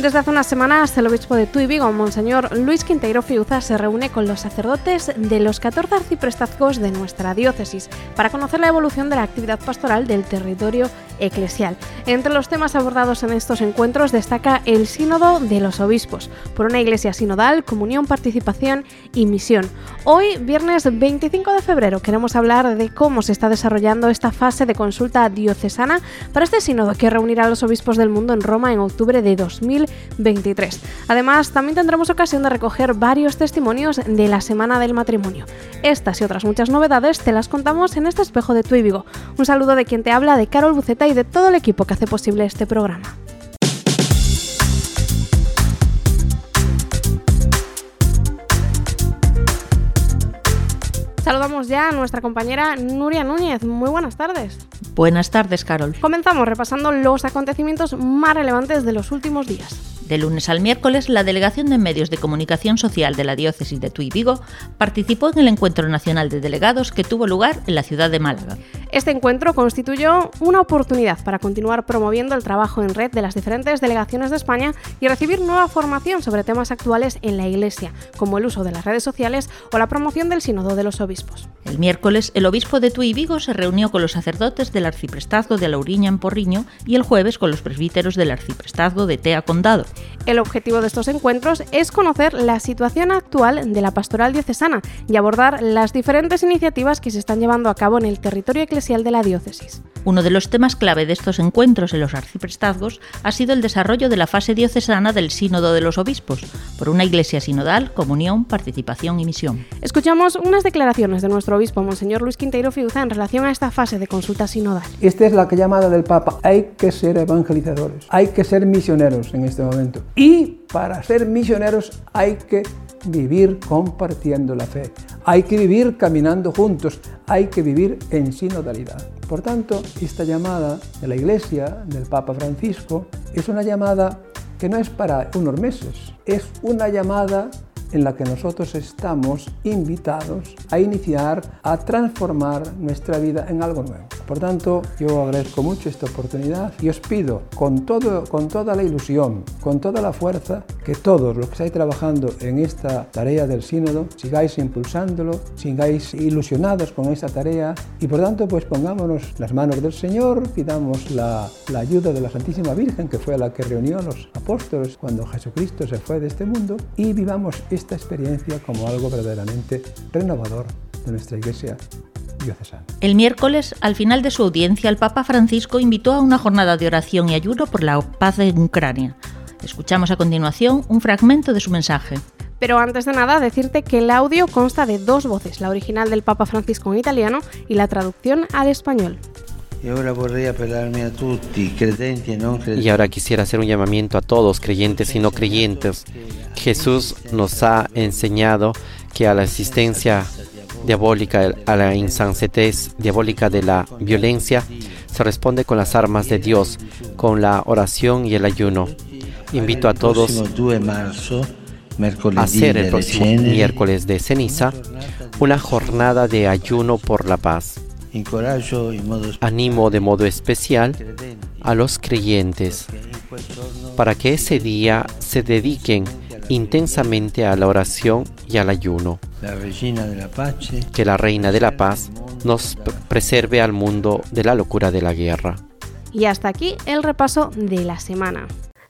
Desde hace unas semanas, el obispo de Tuy Vigo, Monseñor Luis Quinteiro Fiuza, se reúne con los sacerdotes de los 14 arciprestazgos de nuestra diócesis para conocer la evolución de la actividad pastoral del territorio eclesial. Entre los temas abordados en estos encuentros destaca el Sínodo de los Obispos, por una iglesia sinodal, comunión, participación y misión. Hoy, viernes 25 de febrero, queremos hablar de cómo se está desarrollando esta fase de consulta diocesana para este sínodo que reunirá a los obispos del mundo en Roma en octubre de 2023. Además, también tendremos ocasión de recoger varios testimonios de la Semana del Matrimonio. Estas y otras muchas novedades te las contamos en este espejo de Tu Vigo. Un saludo de quien te habla, de Carol Buceta y de todo el equipo que hace posible este programa. Saludamos ya a nuestra compañera Nuria Núñez. Muy buenas tardes. Buenas tardes, Carol. Comenzamos repasando los acontecimientos más relevantes de los últimos días. De lunes al miércoles, la Delegación de Medios de Comunicación Social de la Diócesis de Tuy Vigo participó en el Encuentro Nacional de Delegados que tuvo lugar en la ciudad de Málaga. Este encuentro constituyó una oportunidad para continuar promoviendo el trabajo en red de las diferentes delegaciones de España y recibir nueva formación sobre temas actuales en la Iglesia, como el uso de las redes sociales o la promoción del Sínodo de los Obispos. El miércoles, el obispo de Tuy Vigo se reunió con los sacerdotes del arciprestazgo de Lauriña en Porriño y el jueves con los presbíteros del arciprestazgo de Tea Condado. El objetivo de estos encuentros es conocer la situación actual de la pastoral diocesana y abordar las diferentes iniciativas que se están llevando a cabo en el territorio eclesial de la diócesis. Uno de los temas clave de estos encuentros en los arciprestazgos ha sido el desarrollo de la fase diocesana del Sínodo de los Obispos, por una iglesia sinodal, comunión, participación y misión. Escuchamos unas declaraciones de nuestro obispo, Monseñor Luis Quinteiro Fiuza, en relación a esta fase de consulta sinodal. Esta es la llamada del Papa. Hay que ser evangelizadores, hay que ser misioneros en este momento. Y para ser misioneros hay que vivir compartiendo la fe, hay que vivir caminando juntos, hay que vivir en sinodalidad. Por tanto, esta llamada de la Iglesia, del Papa Francisco, es una llamada que no es para unos meses, es una llamada en la que nosotros estamos invitados a iniciar, a transformar nuestra vida en algo nuevo. Por tanto, yo agradezco mucho esta oportunidad y os pido con, todo, con toda la ilusión, con toda la fuerza, que todos los que estáis trabajando en esta tarea del sínodo sigáis impulsándolo, sigáis ilusionados con esta tarea y por tanto pues pongámonos las manos del Señor, pidamos la, la ayuda de la Santísima Virgen que fue la que reunió a los apóstoles cuando Jesucristo se fue de este mundo y vivamos esta experiencia como algo verdaderamente renovador de nuestra iglesia diocesana. El miércoles, al final de su audiencia, el Papa Francisco invitó a una jornada de oración y ayuno por la paz en Ucrania. Escuchamos a continuación un fragmento de su mensaje. Pero antes de nada, decirte que el audio consta de dos voces, la original del Papa Francisco en italiano y la traducción al español. Y ahora quisiera hacer un llamamiento a todos, creyentes y no creyentes. Jesús nos ha enseñado que a la existencia diabólica, a la insensatez diabólica de la violencia, se responde con las armas de Dios, con la oración y el ayuno. Invito a todos Il prossimo 2 marzo, mercoledì a hacer el próximo miércoles de ceniza una jornada de ayuno por la paz. Animo de modo especial a los creyentes para que ese día se dediquen intensamente a la oración y al ayuno. Que la Reina de la Paz nos preserve al mundo de la locura de la guerra. Y hasta aquí el repaso de la semana.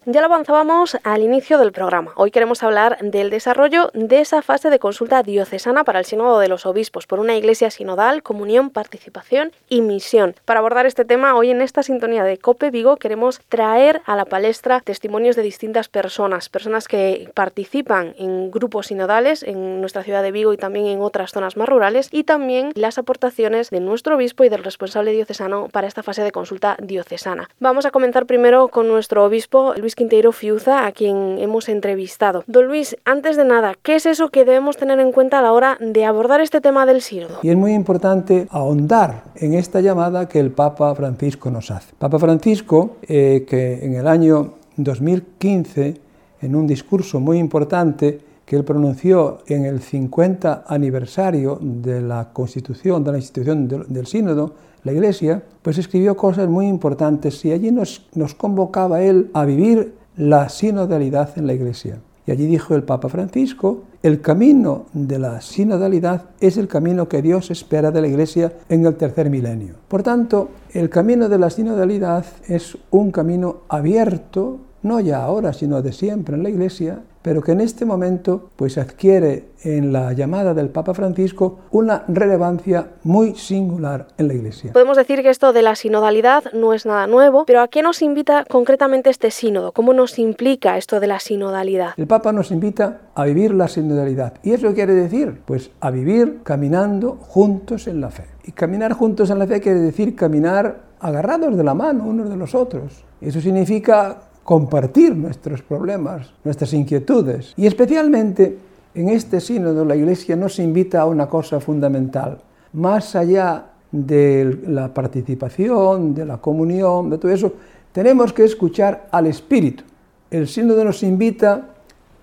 Ya lo avanzábamos al inicio del programa. Hoy queremos hablar del desarrollo de esa fase de consulta diocesana para el Sínodo de los Obispos por una iglesia sinodal, comunión, participación y misión. Para abordar este tema, hoy en esta sintonía de Cope Vigo queremos traer a la palestra testimonios de distintas personas, personas que participan en grupos sinodales en nuestra ciudad de Vigo y también en otras zonas más rurales y también las aportaciones de nuestro obispo y del responsable diocesano para esta fase de consulta diocesana. Vamos a comenzar primero con nuestro obispo Luis Quinteiro Fiuza, a quien hemos entrevistado. Don Luis, antes de nada, ¿qué es eso que debemos tener en cuenta a la hora de abordar este tema del sínodo? Y es muy importante ahondar en esta llamada que el Papa Francisco nos hace. Papa Francisco, eh, que en el año 2015, en un discurso muy importante, que él pronunció en el 50 aniversario de la constitución, de la institución del, sínodo, la Iglesia, pues escribió cosas muy importantes y allí nos, nos convocaba él a vivir la sinodalidad en la Iglesia. Y allí dijo el Papa Francisco, el camino de la sinodalidad es el camino que Dios espera de la Iglesia en el tercer milenio. Por tanto, el camino de la sinodalidad es un camino abierto, no ya ahora, sino de siempre en la Iglesia, pero que en este momento pues adquiere en la llamada del Papa Francisco una relevancia muy singular en la Iglesia. Podemos decir que esto de la sinodalidad no es nada nuevo, pero ¿a qué nos invita concretamente este sínodo? ¿Cómo nos implica esto de la sinodalidad? El Papa nos invita a vivir la sinodalidad. ¿Y eso quiere decir? Pues a vivir caminando juntos en la fe. Y caminar juntos en la fe quiere decir caminar agarrados de la mano unos de los otros. Eso significa compartir nuestros problemas, nuestras inquietudes. Y especialmente en este sínodo la Iglesia nos invita a una cosa fundamental, más allá de la participación, de la comunión, de todo eso, tenemos que escuchar al Espíritu. El sínodo nos invita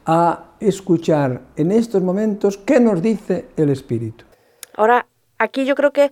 a escuchar en estos momentos qué nos dice el Espíritu. Ahora, aquí yo creo que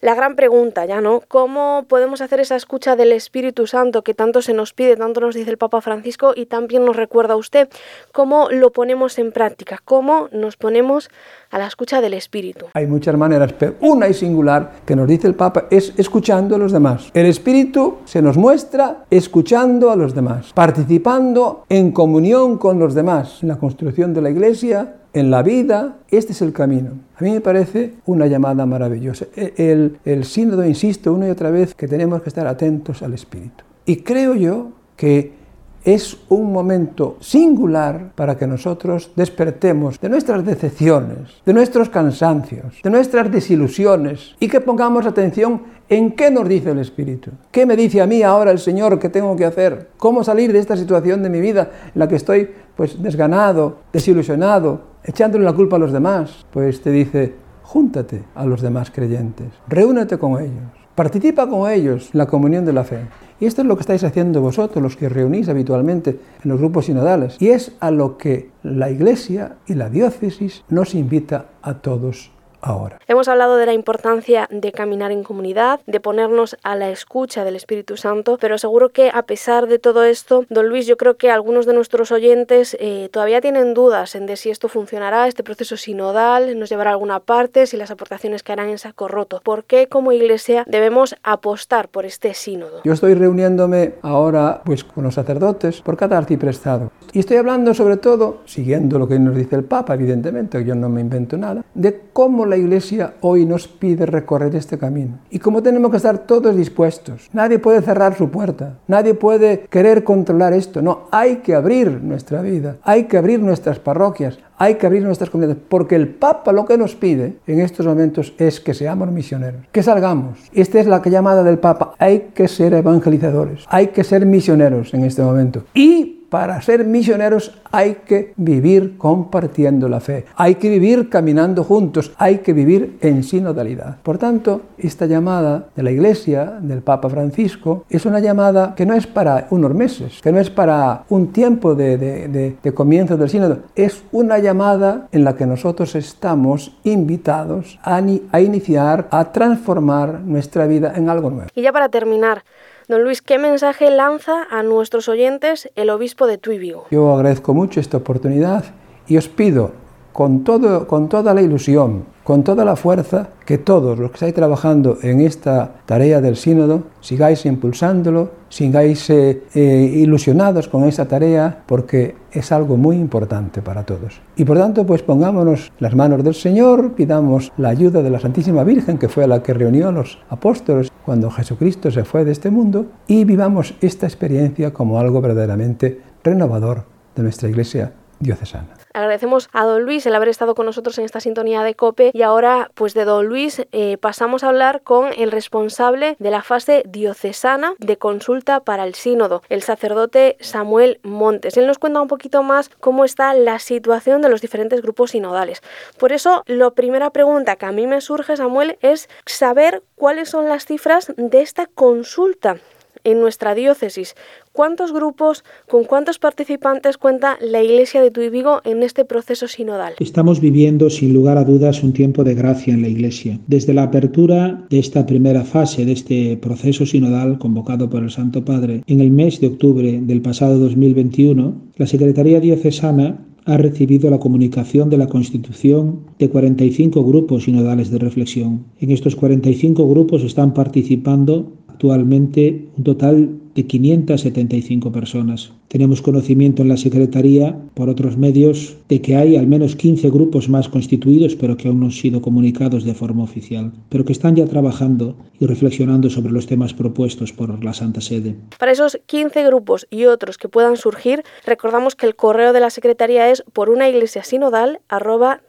la gran pregunta ya, ¿no? ¿Cómo podemos hacer esa escucha del Espíritu Santo que tanto se nos pide, tanto nos dice el Papa Francisco y también nos recuerda usted? ¿Cómo lo ponemos en práctica? ¿Cómo nos ponemos a la escucha del Espíritu? Hay muchas maneras, pero una y singular que nos dice el Papa es escuchando a los demás. El Espíritu se nos muestra escuchando a los demás, participando en comunión con los demás, en la construcción de la Iglesia, en la vida, este es el camino. A mí me parece una llamada maravillosa. E, el, el sínodo, insisto una y otra vez, que tenemos que estar atentos al Espíritu. Y creo yo que es un momento singular para que nosotros despertemos de nuestras decepciones, de nuestros cansancios, de nuestras desilusiones y que pongamos atención en qué nos dice el Espíritu. ¿Qué me dice a mí ahora el Señor que tengo que hacer? ¿Cómo salir de esta situación de mi vida en la que estoy pues desganado, desilusionado, echándole la culpa a los demás? Pues te dice, júntate a los demás creyentes, reúnete con ellos, participa con ellos la comunión de la fe. Y esto es lo que estáis haciendo vosotros, los que reunís habitualmente en los grupos sinodales. Y es a lo que la Iglesia y la diócesis nos invita a todos ahora. Hemos hablado de la importancia de caminar en comunidad, de ponernos a la escucha del Espíritu Santo, pero seguro que a pesar de todo esto, don Luis, yo creo que algunos de nuestros oyentes eh, todavía tienen dudas en de si esto funcionará, este proceso sinodal, nos llevará a alguna parte, si las aportaciones caerán en saco roto. ¿Por qué como Iglesia debemos apostar por este sínodo? Yo estoy reuniéndome ahora pues con los sacerdotes por cada arciprestado y estoy hablando sobre todo, siguiendo lo que nos dice el Papa, evidentemente, yo no me invento nada, de cómo la Iglesia hoy nos pide recorrer este camino. Y como tenemos que estar todos dispuestos, nadie puede cerrar su puerta, nadie puede querer controlar esto, no, hay que abrir nuestra vida, hay que abrir nuestras parroquias, hay que abrir nuestras comunidades, porque el Papa lo que nos pide en estos momentos es que seamos misioneros, que salgamos. Esta es la llamada del Papa, hay que ser evangelizadores, hay que ser misioneros en este momento. Y para ser misioneros hay que vivir compartiendo la fe, hay que vivir caminando juntos, hay que vivir en sinodalidad. Por tanto, esta llamada de la Iglesia, del Papa Francisco, es una llamada que no es para unos meses, que no es para un tiempo de, comienzo del sínodo, es una llamada en la que nosotros estamos invitados a, a iniciar, a transformar nuestra vida en algo nuevo. Y ya para terminar, Don Luis, ¿qué mensaje lanza a nuestros oyentes el obispo de Tuy Vigo? Yo agradezco mucho esta oportunidad y os pido con, todo, con toda la ilusión, con toda la fuerza, que todos los que estáis trabajando en esta tarea del sínodo sigáis impulsándolo, sigáis eh, eh, ilusionados con esta tarea, porque es algo muy importante para todos. Y por tanto, pues pongámonos las manos del Señor, pidamos la ayuda de la Santísima Virgen, que fue la que reunió a los apóstoles cuando Jesucristo se fue de este mundo, y vivamos esta experiencia como algo verdaderamente renovador de nuestra Iglesia diocesana. Agradecemos a don Luis el haber estado con nosotros en esta sintonía de COPE y ahora pues de don Luis eh, pasamos a hablar con el responsable de la fase diocesana de consulta para el sínodo, el sacerdote Samuel Montes. Él nos cuenta un poquito más cómo está la situación de los diferentes grupos sinodales. Por eso, la primera pregunta que a mí me surge, Samuel, es saber cuáles son las cifras de esta consulta en nuestra diócesis. ¿Cuántos grupos, con cuántos participantes cuenta la Iglesia de Tuy Vigo en este proceso sinodal? Estamos viviendo sin lugar a dudas un tiempo de gracia en la Iglesia. Desde la apertura de esta primera fase de este proceso sinodal convocado por el Santo Padre en el mes de octubre del pasado 2021, la Secretaría Diocesana ha recibido la comunicación de la constitución de 45 grupos sinodales de reflexión. En estos 45 grupos están participando actualmente un total de 575 personas. Tenemos conocimiento en la Secretaría, por otros medios, de que hay al menos 15 grupos más constituidos, pero que aún no han sido comunicados de forma oficial, pero que están ya trabajando y reflexionando sobre los temas propuestos por la Santa Sede. Para esos 15 grupos y otros que puedan surgir, recordamos que el correo de la Secretaría es por una iglesia sinodal arroba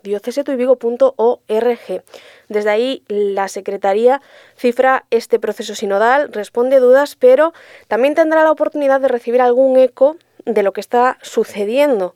Desde ahí la Secretaría cifra este proceso sinodal, responde dudas, pero también tendrá la oportunidad de recibir algún eco de lo que está sucediendo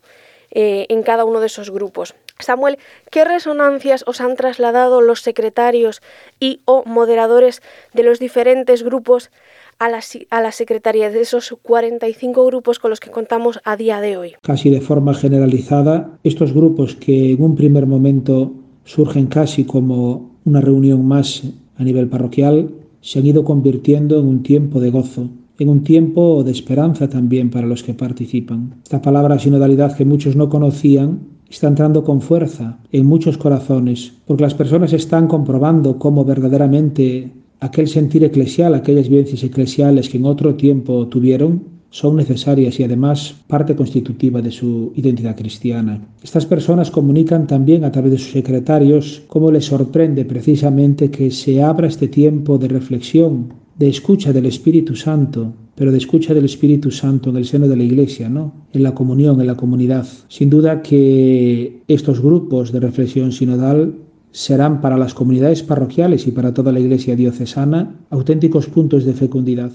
eh, en cada uno de esos grupos. Samuel, ¿qué resonancias os han trasladado los secretarios y o moderadores de los diferentes grupos a la, a la Secretaría de esos 45 grupos con los que contamos a día de hoy? Casi de forma generalizada, estos grupos que en un primer momento surgen casi como una reunión más a nivel parroquial, se han ido convirtiendo en un tiempo de gozo, en un tiempo de esperanza también para los que participan. Esta palabra sinodalidad que muchos no conocían está entrando con fuerza en muchos corazones, porque las personas están comprobando cómo verdaderamente aquel sentir eclesial, aquellas vivencias eclesiales que en otro tiempo tuvieron, son necesarias y además parte constitutiva de su identidad cristiana. Estas personas comunican también a través de sus secretarios cómo les sorprende precisamente que se abra este tiempo de reflexión de escucha del Espíritu Santo, pero de escucha del Espíritu Santo en el seno de la Iglesia, ¿no? En la comunión, en la comunidad. Sin duda que estos grupos de reflexión sinodal serán para las comunidades parroquiales y para toda la Iglesia diocesana auténticos puntos de fecundidad.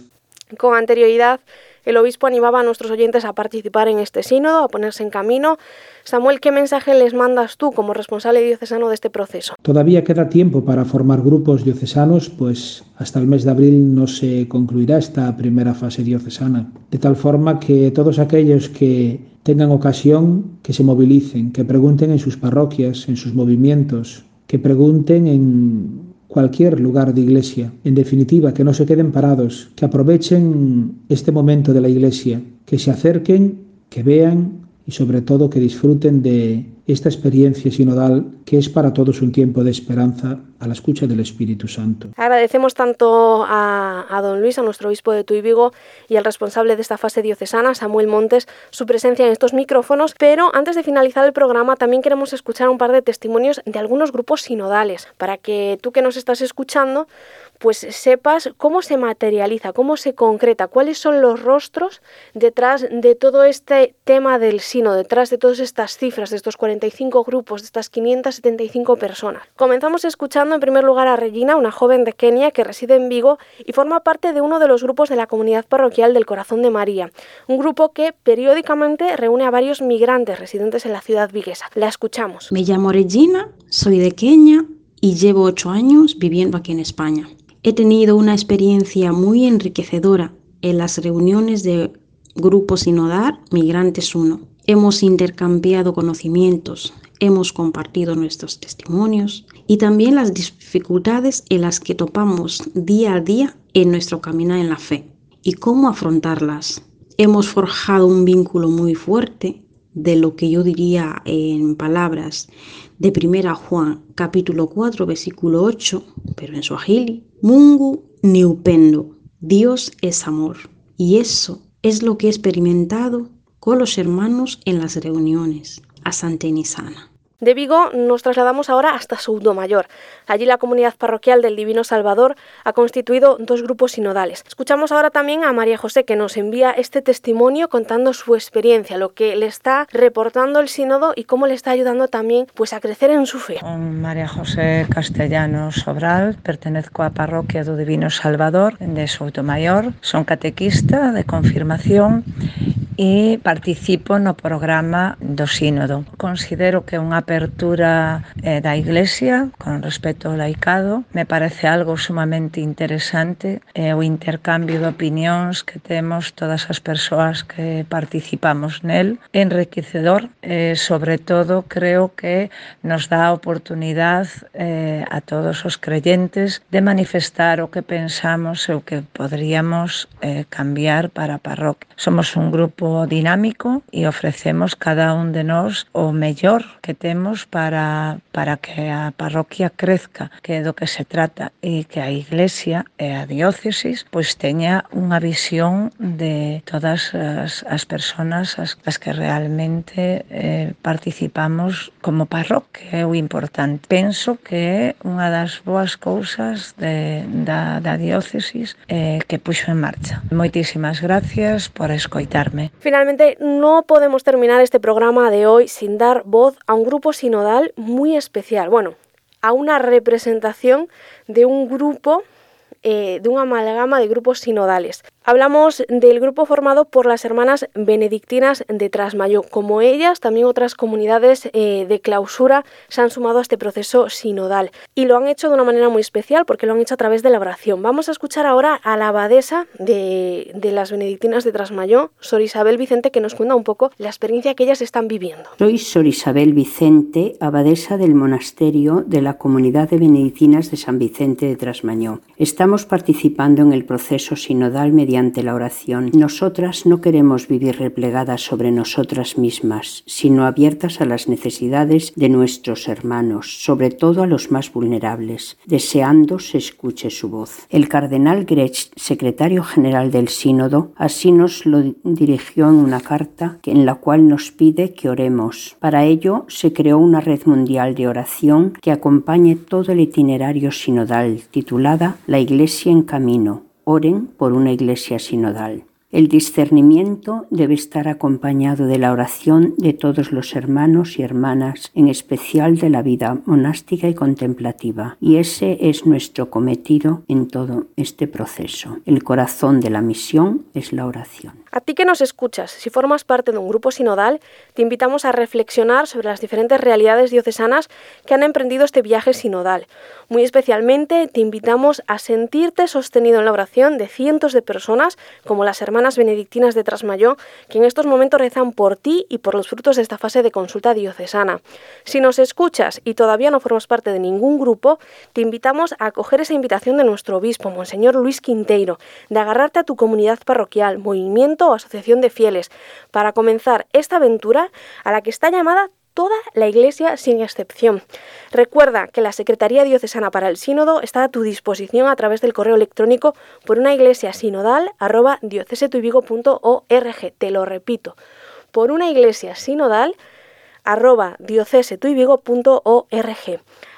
Con anterioridad, el obispo animaba a nuestros oyentes a participar en este sínodo, a ponerse en camino. Samuel, ¿qué mensaje les mandas tú como responsable diocesano de este proceso? Todavía queda tiempo para formar grupos diocesanos, pues hasta el mes de abril no se concluirá esta primera fase diocesana. De tal forma que todos aquellos que tengan ocasión, que se movilicen, que pregunten en sus parroquias, en sus movimientos, que pregunten en cualquier lugar de iglesia. En definitiva, que no se queden parados, que aprovechen este momento de la iglesia, que se acerquen, que vean y sobre todo que disfruten de esta experiencia sinodal que es para todos un tiempo de esperanza a la escucha del Espíritu Santo. Agradecemos tanto a, don Luis, a nuestro obispo de Tuy Vigo y al responsable de esta fase diocesana, Samuel Montes, su presencia en estos micrófonos, pero antes de finalizar el programa también queremos escuchar un par de testimonios de algunos grupos sinodales, para que tú que nos estás escuchando pues sepas cómo se materializa, cómo se concreta, cuáles son los rostros detrás de todo este tema del sino, detrás de todas estas cifras, de estos 45 grupos, de estas 575 personas. Comenzamos escuchando en primer lugar a Regina, una joven de Kenia que reside en Vigo y forma parte de uno de los grupos de la comunidad parroquial del Corazón de María, un grupo que periódicamente reúne a varios migrantes residentes en la ciudad viguesa. La escuchamos. Me llamo Regina, soy de Kenia y llevo ocho años viviendo aquí en España. He tenido una experiencia muy enriquecedora en las reuniones de Grupo Sinodar Migrantes 1. Hemos intercambiado conocimientos, hemos compartido nuestros testimonios y también las dificultades en las que topamos día a día en nuestro caminar en la fe y cómo afrontarlas. Hemos forjado un vínculo muy fuerte de lo que yo diría en palabras de Primera Juan capítulo 4 versículo 8, pero en su agili, Mungu ni upendo, Dios es amor. Y eso es lo que he experimentado con los hermanos en las reuniones a Santa Enisana. De Vigo nos trasladamos ahora hasta Mayor. Allí la comunidad parroquial del Divino Salvador ha constituido dos grupos sinodales. Escuchamos ahora también a María José que nos envía este testimonio contando su experiencia, lo que le está reportando el sínodo y cómo le está ayudando también pues a crecer en su fe. María José Castellanos Sobral, pertenezco a parroquia do Divino Salvador de Mayor. son catequista de confirmación e participo no programa do Sínodo. Considero que unha apertura eh, da Iglesia con respecto ao laicado. Me parece algo sumamente interesante eh, o intercambio de opinións que temos todas as persoas que participamos nel, enriquecedor, eh, sobre todo creo que nos dá a oportunidad eh, a todos os creyentes de manifestar o que pensamos e o que podríamos eh, cambiar para a parroquia. Somos un grupo dinámico e ofrecemos cada un de nós o mellor que temos facemos para, para que a parroquia crezca, que é do que se trata, e que a Iglesia e a diócesis pois teña unha visión de todas as, as personas as, as que realmente eh, participamos como parroquia, é o importante. Penso que é unha das boas cousas de, da, da diócesis eh, que puxo en marcha. Moitísimas gracias por escoitarme. Finalmente, non podemos terminar este programa de hoy sin dar voz a un grupo sinodal muy especial. Bueno, a una representación de un grupo, eh, de una amalgama de grupos sinodales. Hablamos del grupo formado por las hermanas benedictinas de Trasmayo. Como ellas, también otras comunidades eh, de clausura se han sumado a este proceso sinodal. Y lo han hecho de una manera muy especial porque lo han hecho a través de la oración. Vamos a escuchar ahora a la abadesa de, las benedictinas de Trasmayo, Sor Isabel Vicente, que nos cuenta un poco la experiencia que ellas están viviendo. Soy Sor Isabel Vicente, abadesa del monasterio de la comunidad de benedictinas de San Vicente de Trasmañó. Estamos participando en el proceso sinodal mediante mediante la oración. Nosotras no queremos vivir replegadas sobre nosotras mismas, sino abiertas a las necesidades de nuestros hermanos, sobre todo a los más vulnerables, deseando se escuche su voz. El cardenal Grech, secretario general del sínodo, así nos lo dirigió en una carta en la cual nos pide que oremos. Para ello se creó una red mundial de oración que acompañe todo el itinerario sinodal, titulada La Iglesia en Camino, oren por una iglesia sinodal. El discernimiento debe estar acompañado de la oración de todos los hermanos y hermanas, en especial de la vida monástica y contemplativa, y ese es nuestro cometido en todo este proceso. El corazón de la misión es la oración. A ti que nos escuchas, si formas parte de un grupo sinodal, te invitamos a reflexionar sobre las diferentes realidades diocesanas que han emprendido este viaje sinodal. Muy especialmente te invitamos a sentirte sostenido en la oración de cientos de personas como las hermanas benedictinas de Trasmayó, que en estos momentos rezan por ti y por los frutos de esta fase de consulta diocesana. Si nos escuchas y todavía no formas parte de ningún grupo, te invitamos a acoger esa invitación de nuestro obispo, Monseñor Luis Quinteiro, de agarrarte a tu comunidad parroquial, movimiento o asociación de fieles, para comenzar esta aventura a la que está llamada toda la Iglesia sin excepción. Recuerda que la Secretaría Diocesana para el Sínodo está a tu disposición a través del correo electrónico por una iglesia sinodal arroba Te lo repito, por una iglesia sinodal arroba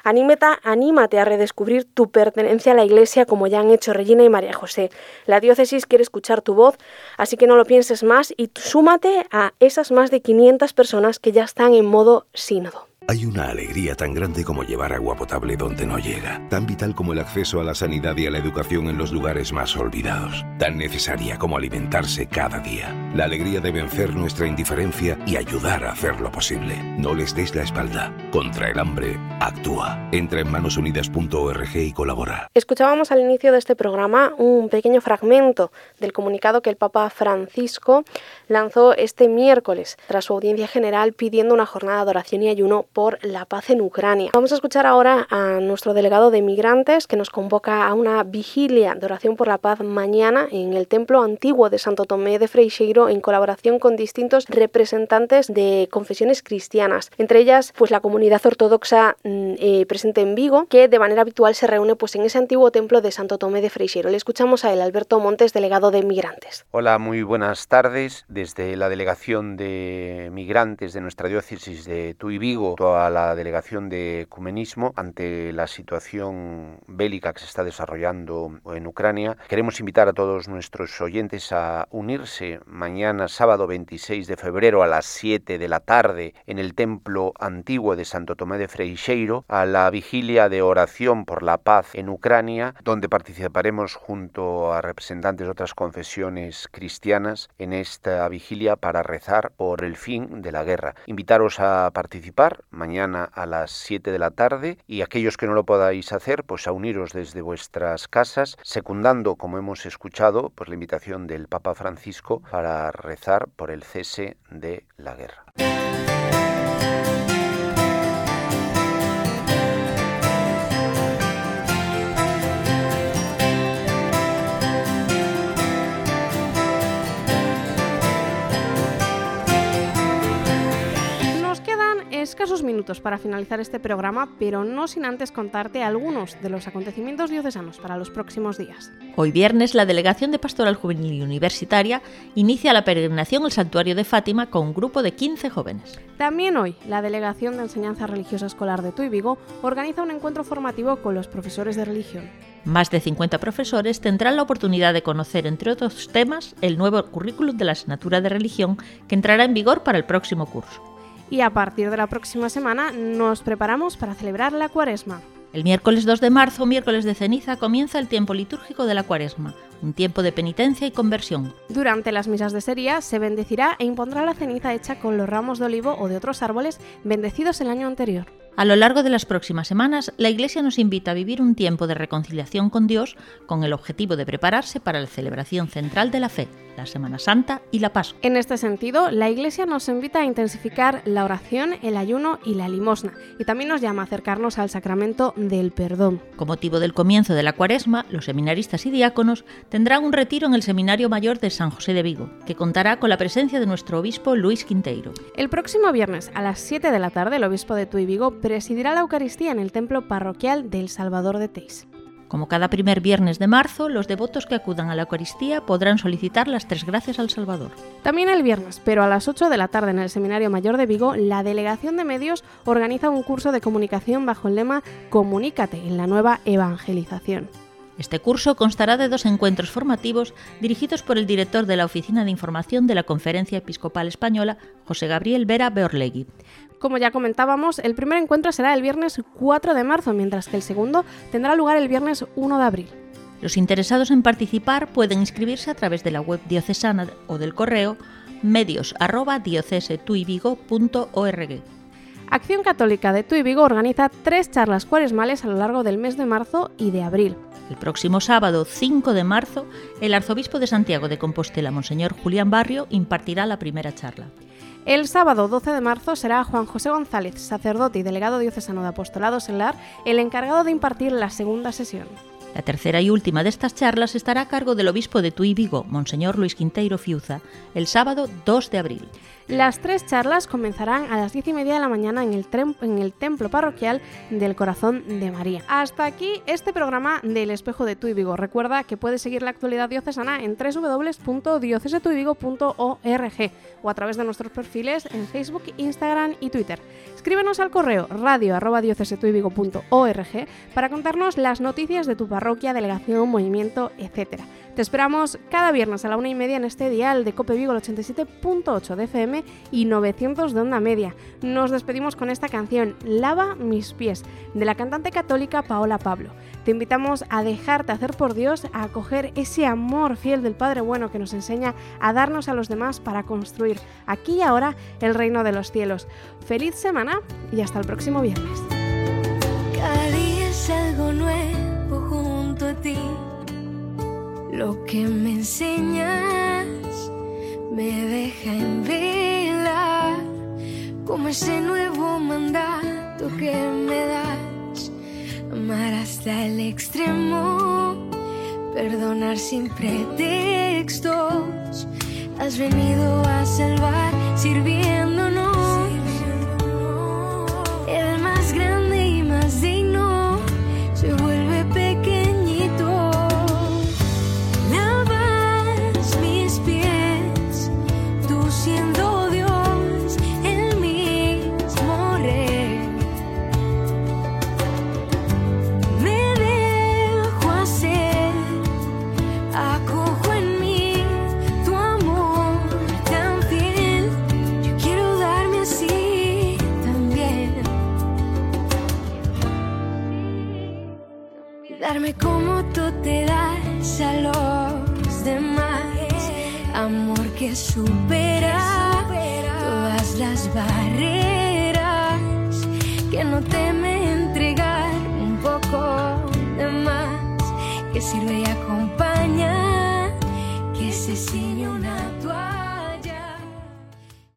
Anímate, anímate a redescubrir tu pertenencia a la Iglesia como ya han hecho Regina y María José. La diócesis quiere escuchar tu voz, así que no lo pienses más y súmate a esas más de 500 personas que ya están en modo sínodo. Hay una alegría tan grande como llevar agua potable donde no llega, tan vital como el acceso a la sanidad y a la educación en los lugares más olvidados, tan necesaria como alimentarse cada día. La alegría de vencer nuestra indiferencia y ayudar a hacerlo posible. No les des la espalda. Contra el hambre, actúa. Entra en manosunidas.org y colabora. Escuchábamos al inicio de este programa un pequeño fragmento del comunicado que el Papa Francisco lanzó este miércoles tras su audiencia general pidiendo una jornada de oración y ayuno por la paz en Ucrania. Vamos a escuchar ahora a nuestro delegado de migrantes que nos convoca a una vigilia de oración por la paz mañana en el templo antiguo de Santo Tomé de Freixeiro en colaboración con distintos representantes de confesiones cristianas, entre ellas pues la comunidad ortodoxa mm, eh, presente en Vigo, que de manera habitual se reúne pues en ese antiguo templo de Santo Tomé de Freixeiro. Le escuchamos a él, Alberto Montes, delegado de migrantes. Hola, muy buenas tardes. Desde la delegación de migrantes de nuestra diócesis de Tuy Vigo, a la delegación de ecumenismo ante la situación bélica que se está desarrollando en Ucrania. Queremos invitar a todos nuestros oyentes a unirse mañana sábado 26 de febrero a las 7 de la tarde en el templo antiguo de Santo Tomé de Freixeiro a la vigilia de oración por la paz en Ucrania, donde participaremos junto a representantes de otras confesiones cristianas en esta vigilia para rezar por el fin de la guerra. Invitaros a participar mañana a las 7 de la tarde y aquellos que no lo podáis hacer, pues a uniros desde vuestras casas, secundando, como hemos escuchado, pues la invitación del Papa Francisco para rezar por el cese de la guerra. Escasos minutos para finalizar este programa, pero no sin antes contarte algunos de los acontecimientos diocesanos para los próximos días. Hoy viernes, la Delegación de Pastoral Juvenil y Universitaria inicia la peregrinación al Santuario de Fátima con un grupo de 15 jóvenes. También hoy, la Delegación de Enseñanza Religiosa Escolar de Tuy Vigo organiza un encuentro formativo con los profesores de religión. Más de 50 profesores tendrán la oportunidad de conocer, entre otros temas, el nuevo currículum de la asignatura de religión que entrará en vigor para el próximo curso y a partir de la próxima semana nos preparamos para celebrar la cuaresma. El miércoles 2 de marzo, miércoles de ceniza, comienza el tiempo litúrgico de la cuaresma, un tiempo de penitencia y conversión. Durante las misas de sería se bendecirá e impondrá la ceniza hecha con los ramos de olivo o de otros árboles bendecidos el año anterior. A lo largo de las próximas semanas, la Iglesia nos invita a vivir un tiempo de reconciliación con Dios con el objetivo de prepararse para la celebración central de la fe, la Semana Santa y la Pascua. En este sentido, la Iglesia nos invita a intensificar la oración, el ayuno y la limosna, y también nos llama a acercarnos al sacramento del perdón. Con motivo del comienzo de la Cuaresma, los seminaristas y diáconos tendrán un retiro en el Seminario Mayor de San José de Vigo, que contará con la presencia de nuestro obispo Luis Quinteiro. El próximo viernes a las 7 de la tarde, el obispo de Tuy Vigo presidirá la Eucaristía en el templo parroquial del Salvador de Teis. Como cada primer viernes de marzo, los devotos que acudan a la Eucaristía podrán solicitar las tres gracias al Salvador. También el viernes, pero a las 8 de la tarde en el Seminario Mayor de Vigo, la Delegación de Medios organiza un curso de comunicación bajo el lema Comunícate en la nueva evangelización. Este curso constará de dos encuentros formativos dirigidos por el director de la Oficina de Información de la Conferencia Episcopal Española, José Gabriel Vera Beorlegui. Como ya comentábamos, el primer encuentro será el viernes 4 de marzo, mientras que el segundo tendrá lugar el viernes 1 de abril. Los interesados en participar pueden inscribirse a través de la web diocesana o del correo medios@diocesetuivigo.org. Acción Católica de Tuy Vigo organiza tres charlas cuaresmales a lo largo del mes de marzo y de abril. El próximo sábado 5 de marzo, el arzobispo de Santiago de Compostela, Monseñor Julián Barrio, impartirá la primera charla. El sábado 12 de marzo será Juan José González, sacerdote y delegado diocesano de Apostolado Selar, el encargado de impartir la segunda sesión. La tercera y última de estas charlas estará a cargo del obispo de Tuy Vigo, Monseñor Luis Quinteiro Fiuza, el sábado 2 de abril. Las tres charlas comenzarán a las diez y media de la mañana en el, templo parroquial del Corazón de María. Hasta aquí este programa del Espejo de Tuy Vigo. Recuerda que puedes seguir la actualidad diocesana en www.diocesetuyvigo.org o a través de nuestros perfiles en Facebook, Instagram y Twitter. Escríbenos al correo radio.diocesetuyvigo.org para contarnos las noticias de tu parroquia, delegación, movimiento, etcétera. Te esperamos cada viernes a la una y media en este dial de Cope Vigo, el 87.8 de FM y 900 de onda media. Nos despedimos con esta canción, Lava mis pies, de la cantante católica Paola Pablo. Te invitamos a dejarte hacer por Dios, a acoger ese amor fiel del Padre Bueno que nos enseña a darnos a los demás para construir aquí y ahora el reino de los cielos. Feliz semana y hasta el próximo viernes. Lo que me enseñas me deja en vela, como ese nuevo mandato que me das. Amar hasta el extremo, perdonar sin pretextos. Has venido a salvar sirviéndonos. Como tú